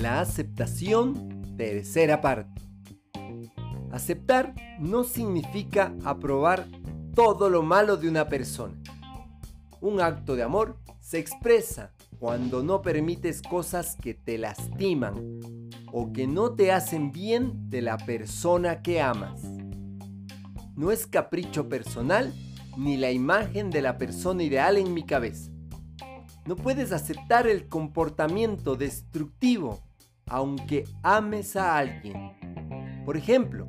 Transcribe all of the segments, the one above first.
la aceptación, tercera parte. Aceptar no significa aprobar todo lo malo de una persona. Un acto de amor se expresa cuando no permites cosas que te lastiman o que no te hacen bien de la persona que amas. No es capricho personal ni la imagen de la persona ideal en mi cabeza. No puedes aceptar el comportamiento destructivo aunque ames a alguien. Por ejemplo,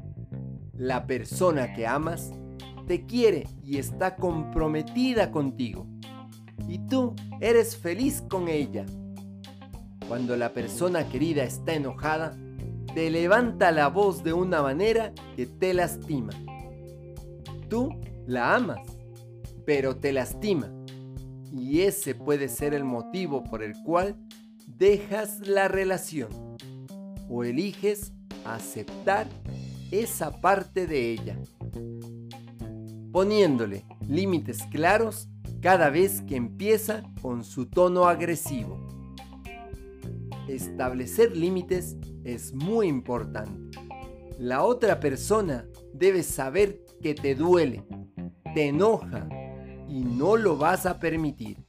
la persona que amas te quiere y está comprometida contigo. Y tú eres feliz con ella. Cuando la persona querida está enojada, te levanta la voz de una manera que te lastima. Tú la amas, pero te lastima. Y ese puede ser el motivo por el cual dejas la relación o eliges aceptar esa parte de ella, poniéndole límites claros cada vez que empieza con su tono agresivo. Establecer límites es muy importante. La otra persona debe saber que te duele, te enoja y no lo vas a permitir.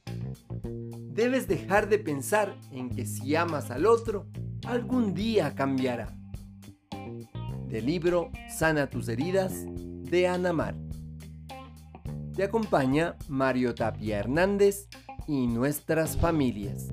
Debes dejar de pensar en que si amas al otro, algún día cambiará. Del libro Sana tus heridas de Anamar. Te acompaña Mario Tapia Hernández y nuestras familias.